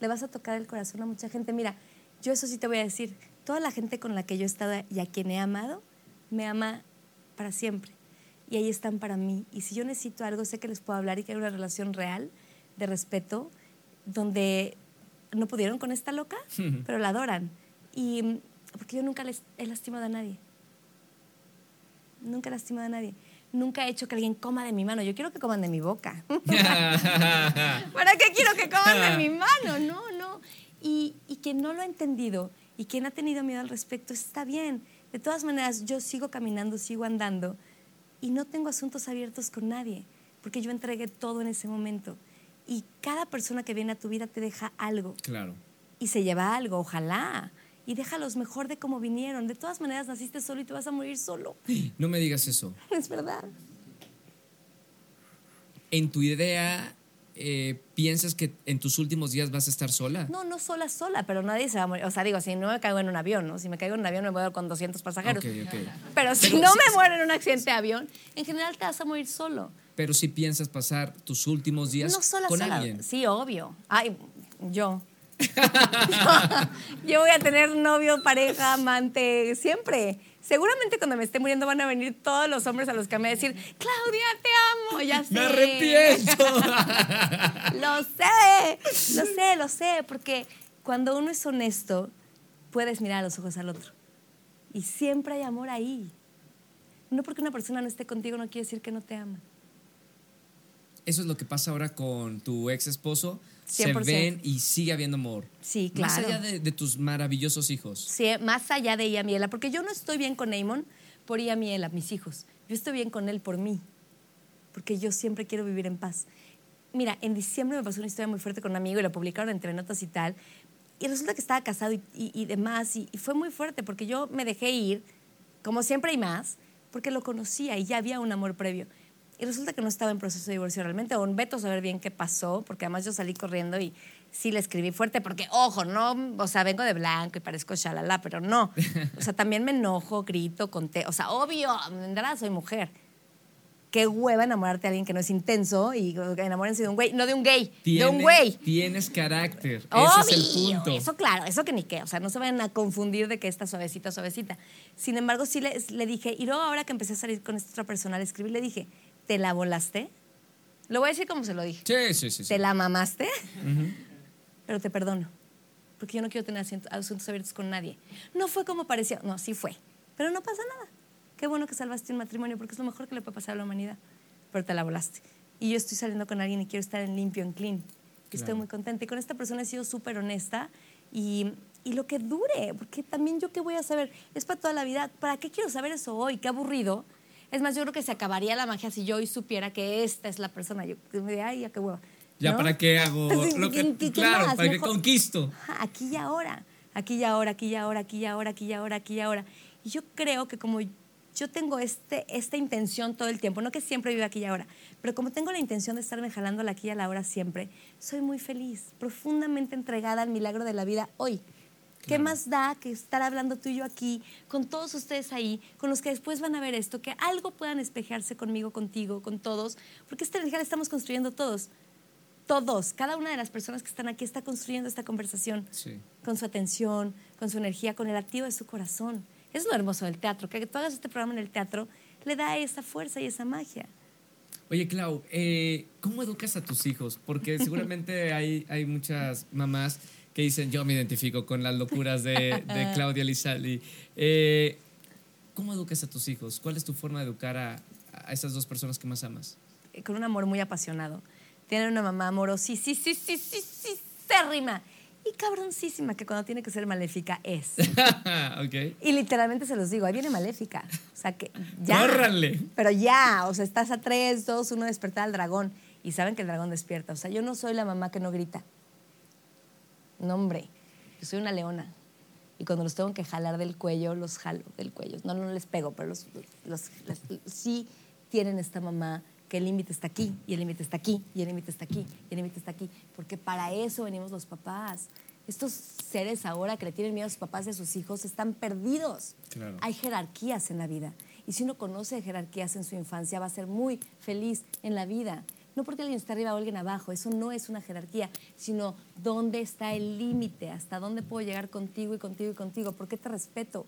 Le vas a tocar el corazón a mucha gente. Mira, yo eso sí te voy a decir. Toda la gente con la que yo he estado y a quien he amado, me ama para siempre. Y ahí están para mí. Y si yo necesito algo, sé que les puedo hablar y que hay una relación real de respeto, donde no pudieron con esta loca, pero la adoran. Y porque yo nunca les he lastimado a nadie. Nunca he lastimado a nadie. Nunca he hecho que alguien coma de mi mano. Yo quiero que coman de mi boca. [LAUGHS] ¿Para qué quiero que coman de mi [LAUGHS] mano? No, no. Y, y quien no lo ha entendido y quien ha tenido miedo al respecto, está bien. De todas maneras, yo sigo caminando, sigo andando y no tengo asuntos abiertos con nadie, porque yo entregué todo en ese momento. Y cada persona que viene a tu vida te deja algo claro. y se lleva algo, ojalá. Y déjalos mejor de como vinieron. De todas maneras, naciste solo y te vas a morir solo. No me digas eso. [LAUGHS] Es verdad. ¿En tu idea eh, piensas que en tus últimos días vas a estar sola? No, no sola, sola, pero nadie se va a morir. O sea, digo, si no me caigo en un avión, ¿no? Si me caigo en un avión me voy a ir con 200 pasajeros. Ok, ok. Pero si Pero no me muero en un accidente de avión, en general te vas a morir solo. Pero si piensas pasar tus últimos días No sola, con sola. alguien. Sí, obvio. Ay, yo. [LAUGHS] yo voy a tener novio, pareja, amante, siempre. Seguramente cuando me esté muriendo van a venir todos los hombres a los que me van a decir, Claudia, te amo, ya sé. ¡Me arrepiento! [LAUGHS] Lo sé, lo sé, lo sé, porque cuando uno es honesto, puedes mirar a los ojos al otro. Y siempre hay amor ahí. No porque una persona no esté contigo no quiere decir que no te ama. Eso es lo que pasa ahora con tu ex esposo. Se 100%. ven y sigue habiendo amor. Sí, Más claro. allá de, de tus maravillosos hijos. Sí, más allá de ella Miela, porque yo no estoy bien con Eamon por ella Miela, mis hijos. Yo estoy bien con él por mí, porque yo siempre quiero vivir en paz. Mira, en diciembre me pasó una historia muy fuerte con un amigo y lo publicaron entre notas y tal. y resulta que estaba casado y, y- y demás, y, y fue muy fuerte porque yo me dejé ir, como siempre y más, porque lo conocía y ya había un amor previo. Y resulta que no estaba en proceso de divorcio realmente, o en veto saber bien qué pasó, porque además yo salí corriendo y sí le escribí fuerte, porque ojo, no, o sea, vengo de blanco y parezco shalala, pero no. O sea, también me enojo, grito, conté, o sea, obvio, verdad soy mujer. Qué hueva enamorarte de alguien que no es intenso y enamórense de un güey, no de un gay, de un güey. Tienes carácter. Ese Obvio, es el punto. Eso claro, eso que ni qué. O sea, no se vayan a confundir de que está suavecita, suavecita. Sin embargo, sí le, le dije, y luego ahora que empecé a salir con esta otra persona, le escribí, le dije, ¿te la volaste? Lo voy a decir como se lo dije. Sí, sí, sí. sí. ¿Te la mamaste? Pero te perdono. Porque yo no quiero tener asuntos abiertos con nadie. No fue como parecía. No, sí fue. Pero no pasa nada. Qué bueno que salvaste un matrimonio porque es lo mejor que le puede pasar a la humanidad. Pero te la volaste. Y yo estoy saliendo con alguien y quiero estar en limpio, en clean. Y estoy Claro. muy contenta. Y con esta persona he sido súper honesta. Y, y lo que dure. Porque también yo qué voy a saber. Es para toda la vida. ¿Para qué quiero saber eso hoy? Qué aburrido. Es más, yo creo que se acabaría la magia si yo hoy supiera que esta es la persona. Yo me diría, ay, ya qué hueva. Ya, ¿no? ¿para qué hago [LAUGHS] lo que, ¿qué- claro, para Mejor- conquisto? Aquí y ahora, aquí y ahora, aquí y ahora, aquí y ahora, aquí y ahora, aquí y ahora. Y yo creo que como yo tengo este, esta intención todo el tiempo, no que siempre viva aquí y ahora, pero como tengo la intención de estarme jalando la aquí y a la hora siempre, soy muy feliz, profundamente entregada al milagro de la vida hoy. ¿Qué más da que estar hablando tú y yo aquí, con todos ustedes ahí, con los que después van a ver esto, que algo puedan espejearse conmigo, contigo, con todos? Porque esta energía la estamos construyendo todos. Todos, cada una de las personas que están aquí está construyendo esta conversación Sí. con su atención, con su energía, con el activo de su corazón. Es lo hermoso del teatro, que tú hagas este programa en el teatro le da esa fuerza y esa magia. Oye, Clau, eh, ¿cómo educas a tus hijos? Porque seguramente [LAUGHS] hay, hay muchas mamás que dicen, yo me identifico con las locuras de, de [LAUGHS] Claudia Lizaldi. Eh, ¿Cómo educas a tus hijos? ¿Cuál es tu forma de educar a, a esas dos personas que más amas? Eh, Con un amor muy apasionado. Tienen una mamá amorosísima, sí, sí, sí, sí, sí, cérrima y cabroncísima, que cuando tiene que ser maléfica es. [LAUGHS] ok. Y literalmente se los digo, ahí viene maléfica. O sea que ya. ¡Córranle! Pero ya, o sea, estás a tres, dos, uno despertar al dragón. Y saben que el dragón despierta. O sea, yo no soy la mamá que no grita. No, hombre. Yo soy una leona. Y cuando los tengo que jalar del cuello, los jalo del cuello. No, no les pego, pero los, los- los- sí tienen esta mamá que el límite está aquí, y el límite está aquí, y el límite está aquí, y el límite está aquí. Porque para eso venimos los papás. Estos seres ahora que le tienen miedo a sus papás y a sus hijos están perdidos. Claro. Hay jerarquías en la vida. Y si uno conoce jerarquías en su infancia, va a ser muy feliz en la vida. No porque alguien está arriba o alguien abajo, eso no es una jerarquía, sino dónde está el límite, hasta dónde puedo llegar contigo y contigo y contigo, por qué te respeto,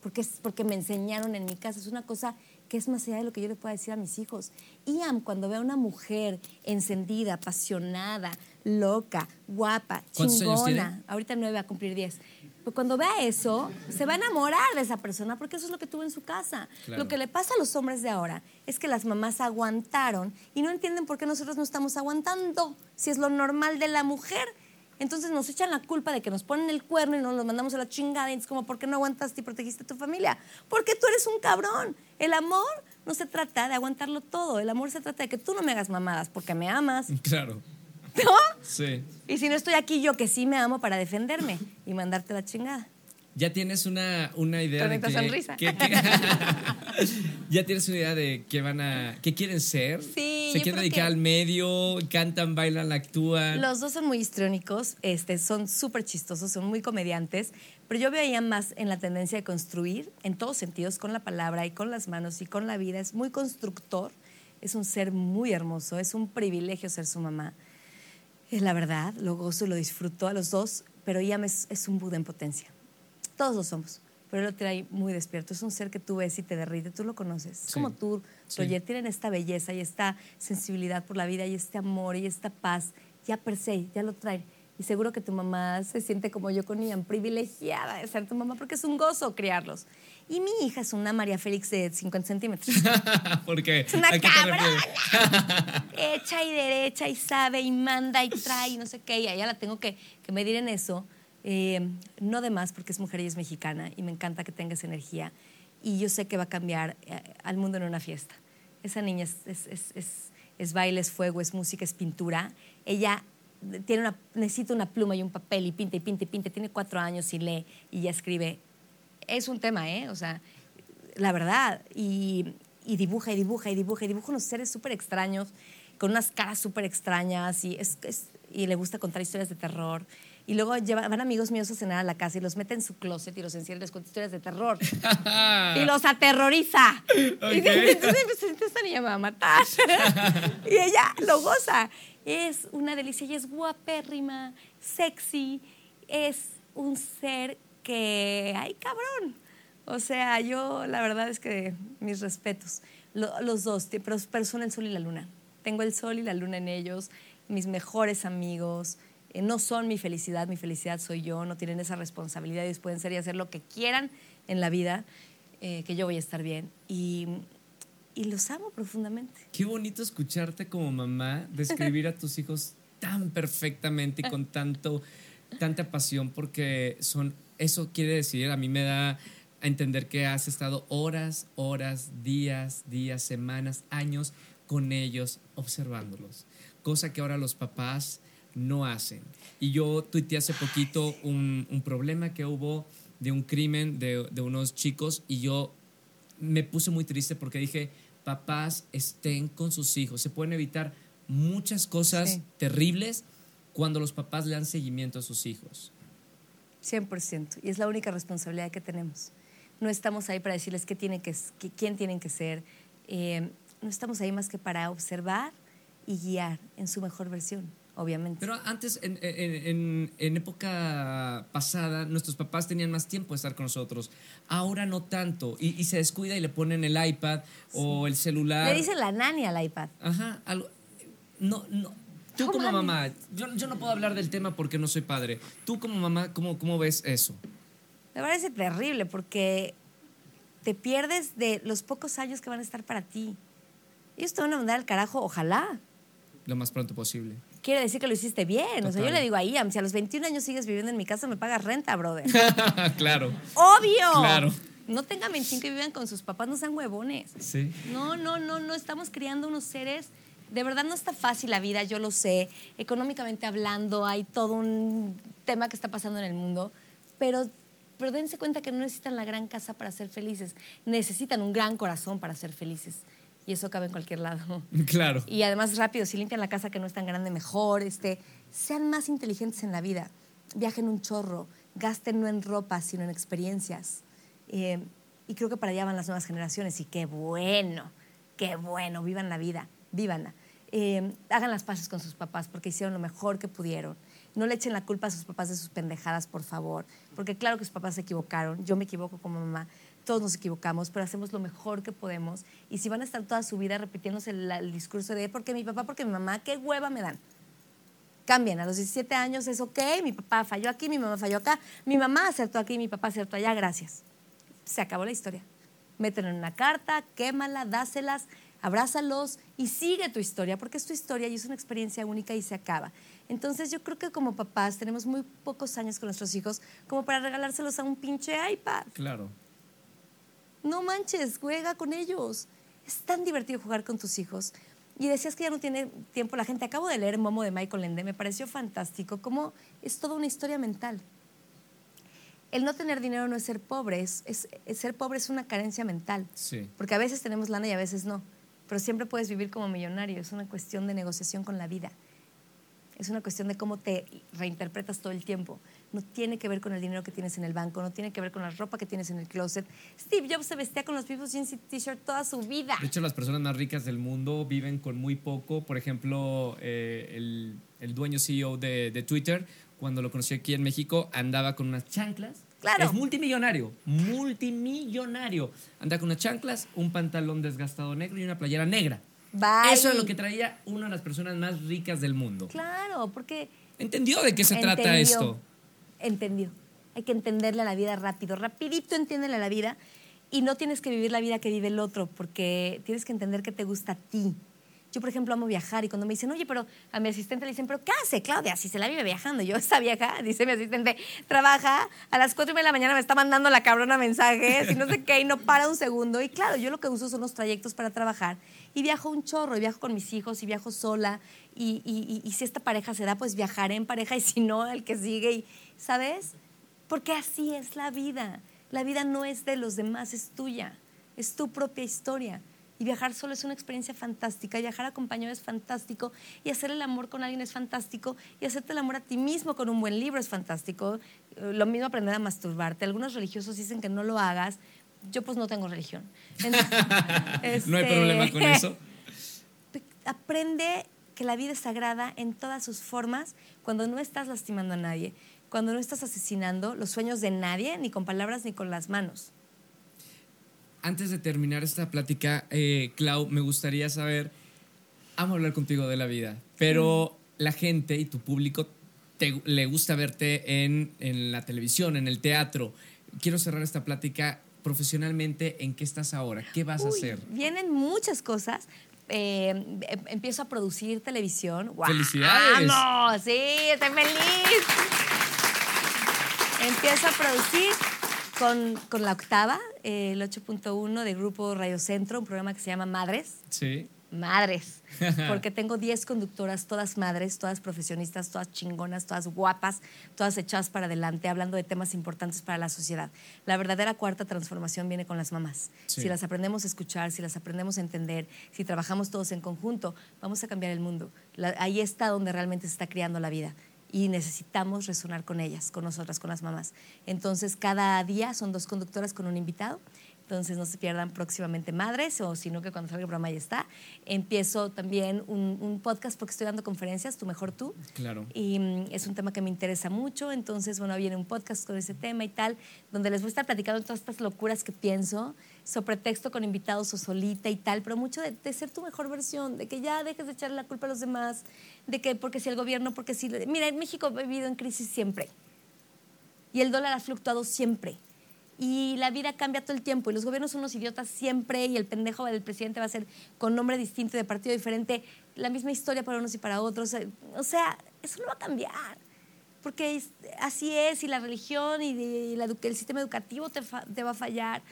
porque, es, porque me enseñaron en mi casa. Es una cosa que es más allá de lo que yo le pueda decir a mis hijos. Ian, cuando ve a una mujer encendida, apasionada, loca, guapa, ¿Cuántos años chingona, ahorita nueve va a cumplir diez. Pero cuando vea eso, se va a enamorar de esa persona porque eso es lo que tuvo en su casa. Claro. Lo que le pasa a los hombres de ahora es que las mamás aguantaron y no entienden por qué nosotros no estamos aguantando, si es lo normal de la mujer. Entonces nos echan la culpa de que nos ponen el cuerno y nos los mandamos a la chingada. Y es como, ¿por qué no aguantaste y protegiste a tu familia? Porque tú eres un cabrón. El amor no se trata de aguantarlo todo. El amor se trata de que tú no me hagas mamadas porque me amas. Claro. ¿No? Sí. Y si no estoy aquí yo que sí me amo para defenderme y mandarte la chingada. Ya tienes una, una idea de que, sonrisa. que- que- [LAUGHS] ya tienes una idea de qué van a qué quieren ser. Sí, Se quieren dedicar que- al medio, cantan, bailan, actúan. Los dos son muy histriónicos, este, son súper chistosos, son muy comediantes, pero yo veía más en la tendencia de construir, en todos sentidos, con la palabra y con las manos y con la vida. Es muy constructor, es un ser muy hermoso, es un privilegio ser su mamá. Es la verdad, lo gozo y lo disfruto a los dos, pero Iam es, es un Buda en potencia. Todos lo somos, pero él lo trae muy despierto. Es un ser que tú ves y te derrite, tú lo conoces. Es Sí. como tú, Sí. Roger, tienen esta belleza y esta sensibilidad por la vida y este amor y esta paz, ya per se, ya lo traen. Y seguro que tu mamá se siente como yo con Ian, privilegiada de ser tu mamá, porque es un gozo criarlos. Y mi hija es una María Félix de 50 centímetros. [LAUGHS] Porque Es una ¿a qué cabrona. [LAUGHS] Hecha y derecha y sabe y manda y trae y no sé qué. Y a ella la tengo que, que medir en eso. Eh, no de más porque es mujer y es mexicana y me encanta que tenga esa energía. Y yo sé que va a cambiar eh, al mundo en una fiesta. Esa niña es, es, es, es- es baile, es fuego, es música, es pintura. Ella tiene una, necesita una pluma y un papel y pinta y pinta y pinta, tiene cuatro años y lee y ya escribe. Es un tema, ¿eh? O sea, la verdad. Y, y dibuja y dibuja y dibuja y dibuja unos seres súper extraños, con unas caras súper extrañas y, es, es- y le gusta contar historias de terror. Y luego lleva- van amigos míos a cenar a la casa y los mete en su closet y los encierra y les cuenta historias de terror. [LAUGHS] y los aterroriza. Y entonces pues, esta niña me va a matar. [LAUGHS] y ella lo goza. Es una delicia y es guapérrima, sexy, es un ser que, ay cabrón. O sea, yo la verdad es que mis respetos. Lo- los dos, pero, pero son el sol y la luna. Tengo el sol y la luna en ellos, mis mejores amigos. eh, no son mi felicidad, mi felicidad soy yo, no tienen esa responsabilidad, ellos pueden ser y hacer lo que quieran en la vida, eh, que yo voy a estar bien. Y, y los amo profundamente. Qué bonito escucharte como mamá describir a tus hijos tan perfectamente y con [LAUGHS] tanto, tanta pasión, porque son, eso quiere decir, a mí me da a entender que has estado horas, horas, días, días, semanas, años con ellos, observándolos, cosa que ahora los papás no hacen. Y yo tuiteé hace poquito un, un problema que hubo de un crimen de, de unos chicos y yo me puse muy triste porque dije, papás, estén con sus hijos. Se pueden evitar muchas cosas Sí. terribles cuando los papás le dan seguimiento a sus hijos. 100%. Y es la única responsabilidad que tenemos. No estamos ahí para decirles qué tienen que, qué- quién tienen que ser. Eh, no estamos ahí más que para observar y guiar en su mejor versión, obviamente. Pero antes, en, en- en- en época pasada, nuestros papás tenían más tiempo de estar con nosotros. Ahora no tanto. Y, y se descuida y le ponen el iPad o el celular. Le dicen la nani al iPad. Ajá, algo. No, no. Tú No como mamá, yo, yo no puedo hablar del tema porque no soy padre. Tú como mamá, ¿cómo, cómo ves eso? Me parece terrible porque te pierdes de los pocos años que van a estar para ti. Ellos te van a mandar al carajo, ojalá. Lo más pronto posible. Quiere decir que lo hiciste bien. O sea, yo le digo a Iam, si a los 21 años sigues viviendo en mi casa, me pagas renta, brother. [LAUGHS] claro. ¡Obvio! Claro. No tengan 25 y vivan con sus papás, no sean huevones. Sí. No, no, no, no estamos criando unos seres. De verdad no está fácil la vida, yo lo sé. Económicamente hablando, hay todo un tema que está pasando en el mundo. Pero, pero dense cuenta que no necesitan la gran casa para ser felices. Necesitan un gran corazón para ser felices. Y eso cabe en cualquier lado. [LAUGHS] Claro. Y además rápido, si limpian la casa que no es tan grande, mejor. Este, sean más inteligentes en la vida. Viajen un chorro. Gasten no en ropa, sino en experiencias. Eh, y creo que para allá van las nuevas generaciones. Y qué bueno, qué bueno. Vivan la vida, vívanla. Eh, hagan las paces con sus papás porque hicieron lo mejor que pudieron. No le echen la culpa a sus papás de sus pendejadas, por favor. Porque claro que sus papás se equivocaron. Yo me equivoco como mamá. Todos nos equivocamos, pero hacemos lo mejor que podemos. Y si van a estar toda su vida repitiéndose el, discurso de porque mi papá, porque mi mamá, qué hueva me dan. Cambien, a los 17 años es ok, mi papá falló aquí, mi mamá falló acá, mi mamá acertó aquí, mi papá acertó allá, gracias. Se acabó la historia. Mételo en una carta, quémala, dáselas, abrázalos y sigue tu historia, porque es tu historia y es una experiencia única y se acaba. Entonces yo creo que como papás tenemos muy pocos años con nuestros hijos como para regalárselos a un pinche iPad. Claro. No manches, juega con ellos. Es tan divertido jugar con tus hijos. Y decías que ya no tiene tiempo la gente. Acabo de leer Momo de Michael Ende, me pareció fantástico. Cómo es toda una historia mental. El no tener dinero no es ser pobre, es, es- es ser pobre es una carencia mental. Sí. Porque a veces tenemos lana y a veces no. Pero siempre puedes vivir como millonario. Es una cuestión de negociación con la vida. Es una cuestión de cómo te reinterpretas todo el tiempo. No tiene que ver con el dinero que tienes en el banco, no tiene que ver con la ropa que tienes en el closet. Steve Jobs se vestía con los mismos jeans y t-shirt toda su vida. De hecho, las personas más ricas del mundo viven con muy poco. Por ejemplo, eh, el, el dueño CEO de, de Twitter, cuando lo conocí aquí en México, andaba con unas chanclas. Claro. Es multimillonario, multimillonario. Anda con unas chanclas, un pantalón desgastado negro y una playera negra. Bye. Eso es lo que traía una de las personas más ricas del mundo. Claro, porque ¿Entendió de qué se trata esto? Entendió. Hay que entenderle a la vida rápido. Rapidito entiéndele a la vida y no tienes que vivir la vida que vive el otro porque tienes que entender qué te gusta a ti. Yo, por ejemplo, amo viajar y cuando me dicen, oye, pero a mi asistente le dicen, ¿pero qué hace, Claudia? Si se la vive viajando. Yo, esta vieja, [LAUGHS] dice mi asistente, trabaja a las 4 y media de la mañana, me está mandando la cabrona mensajes y no sé qué, y no para un segundo. Y claro, yo lo que uso son los trayectos para trabajar y viajo un chorro, y viajo con mis hijos, y viajo sola. Y, y- y- y si esta pareja se da, pues viajaré en pareja y si no, el que sigue. Y, ¿Sabes? Porque así es la vida. La vida no es de los demás, es tuya. Es tu propia historia. Y viajar solo es una experiencia fantástica. Viajar acompañado es fantástico. Y hacer el amor con alguien es fantástico. Y hacerte el amor a ti mismo con un buen libro es fantástico. Lo mismo aprender a masturbarte. Algunos religiosos dicen que no lo hagas. Yo pues no tengo religión. [LAUGHS] Entonces, No hay este, problema con eso. [LAUGHS] aprende que la vida es sagrada en todas sus formas cuando no estás lastimando a nadie, cuando no estás asesinando los sueños de nadie, ni con palabras ni con las manos. Antes de terminar esta plática, eh, Clau, me gustaría saber, amo hablar contigo de la vida, pero la gente y tu público te- le gusta verte en, en la televisión, en el teatro. Quiero cerrar esta plática profesionalmente. ¿En qué estás ahora? ¿Qué vas a hacer? Vienen muchas cosas. Eh, em- empiezo a producir televisión. ¡Guau! ¡Felicidades! ¡Vamos! Sí, estoy feliz. Empiezo a producir con, con la octava, eh, el 8.1 de Grupo Radio Centro, un programa que se llama Madres. Sí. Madres, [LAUGHS] porque tengo 10 conductoras, todas madres, todas profesionistas, todas chingonas, todas guapas, todas echadas para adelante, hablando de temas importantes para la sociedad. La verdadera cuarta transformación viene con las mamás. Sí. Si las aprendemos a escuchar, si las aprendemos a entender, si trabajamos todos en conjunto, vamos a cambiar el mundo. La- ahí está donde realmente se está creando la vida. Y necesitamos resonar con ellas, con nosotras, con las mamás. Entonces, cada día son dos conductoras con un invitado. Entonces no se pierdan próximamente Madres, o sino que cuando salga el programa ya está. Empiezo también un, un podcast porque estoy dando conferencias, Tú Mejor Tú. Claro. Y mm, es un tema que me interesa mucho, entonces, bueno, viene un podcast con ese tema y tal, donde les voy a estar platicando todas estas locuras que pienso, sobre texto con invitados o solita y tal, pero mucho de, de ser tu mejor versión, de que ya dejes de echarle la culpa a los demás, de que porque si el gobierno, porque si... Mira, en México he vivido en crisis siempre y el dólar ha fluctuado siempre. Y la vida cambia todo el tiempo y los gobiernos son unos idiotas siempre y el pendejo del presidente va a ser con nombre distinto de partido diferente, la misma historia para unos y para otros. Eh, O sea, eso no va a cambiar. Porque así es y la religión y, el sistema educativo te va a fallar.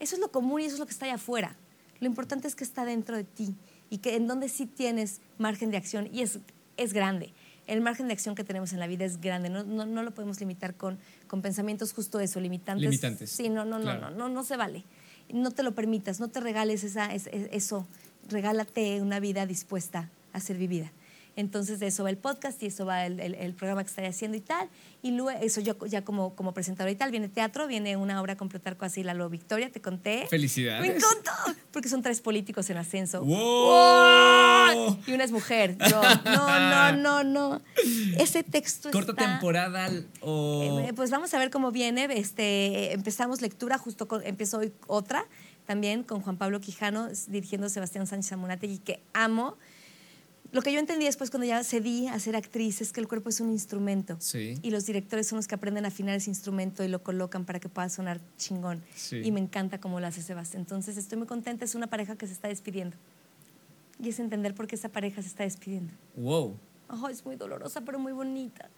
Eso es lo común y eso es lo que está allá afuera. Lo importante es que está dentro de ti y que en donde sí tienes margen de acción y es, es grande. El margen de acción que tenemos en la vida es grande, no, no, no lo podemos limitar con, con pensamientos justo eso, limitantes. Limitantes, Sí, no, no, claro. no, no, no, no se vale. No te lo permitas, no te regales esa, es- es- eso, regálate una vida dispuesta a ser vivida. Entonces de eso va el podcast y eso va el, el- el programa que estaré haciendo y tal. Y luego, eso yo ya como, como presentadora y tal, viene teatro, viene una obra con Plutarco así, Lalo Victoria, te conté. Felicidades. Me encantó, porque son tres políticos en ascenso. ¡Wow! ¡Wow! Y una es mujer. Yo, no, no, no, no. Ese texto ¿Corta está... temporada o...? Eh, Pues vamos a ver cómo viene. Este, empezamos lectura, justo con, empiezo hoy otra, también con Juan Pablo Quijano, dirigiendo Sebastián Sánchez Amunategui, que amo. Lo que yo entendí después cuando ya cedí a ser actriz es que el cuerpo es un instrumento. Sí. Y los directores son los que aprenden a afinar ese instrumento y lo colocan para que pueda sonar chingón. Sí. Y me encanta cómo lo hace Sebastián. Entonces estoy muy contenta. Es una pareja que se está despidiendo. Y es entender por qué esa pareja se está despidiendo. Wow. Ojo, es muy dolorosa, pero muy bonita.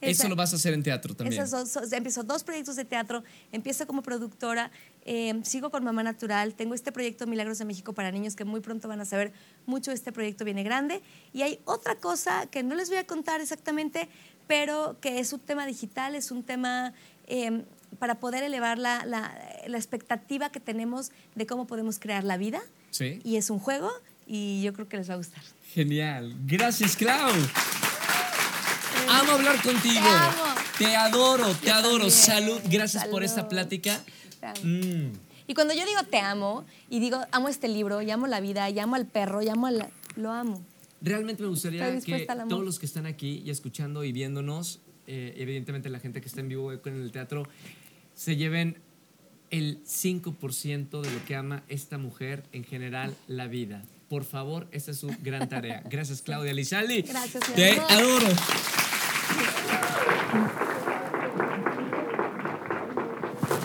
Eso lo vas a hacer en teatro también. dos, empiezo dos proyectos de teatro, empiezo como productora, eh, sigo con Mamá Natural, tengo este proyecto Milagros de México para niños que muy pronto van a saber mucho este proyecto viene grande. Y hay otra cosa que no les voy a contar exactamente, pero que es un tema digital, es un tema eh, para poder elevar la, la- la expectativa que tenemos de cómo podemos crear la vida. Sí. Y es un juego y yo creo que les va a gustar. Genial. Gracias, Clau. Amo hablar contigo. Te amo. Te adoro, te Yo adoro. también. Salud. Gracias por esta Salud. plática. Mm. Y cuando yo digo te amo, y digo amo este libro, y amo la vida, y amo al perro, y amo al... Lo amo. Realmente me gustaría que todos los que están aquí y escuchando y viéndonos, eh, evidentemente la gente que está en vivo con el teatro, se lleven el 5% de lo que ama esta mujer en general, la vida. Por favor, esa es su gran tarea. [LAUGHS] Gracias, Claudia Lizaldi. Gracias, Te adoro. Thank you.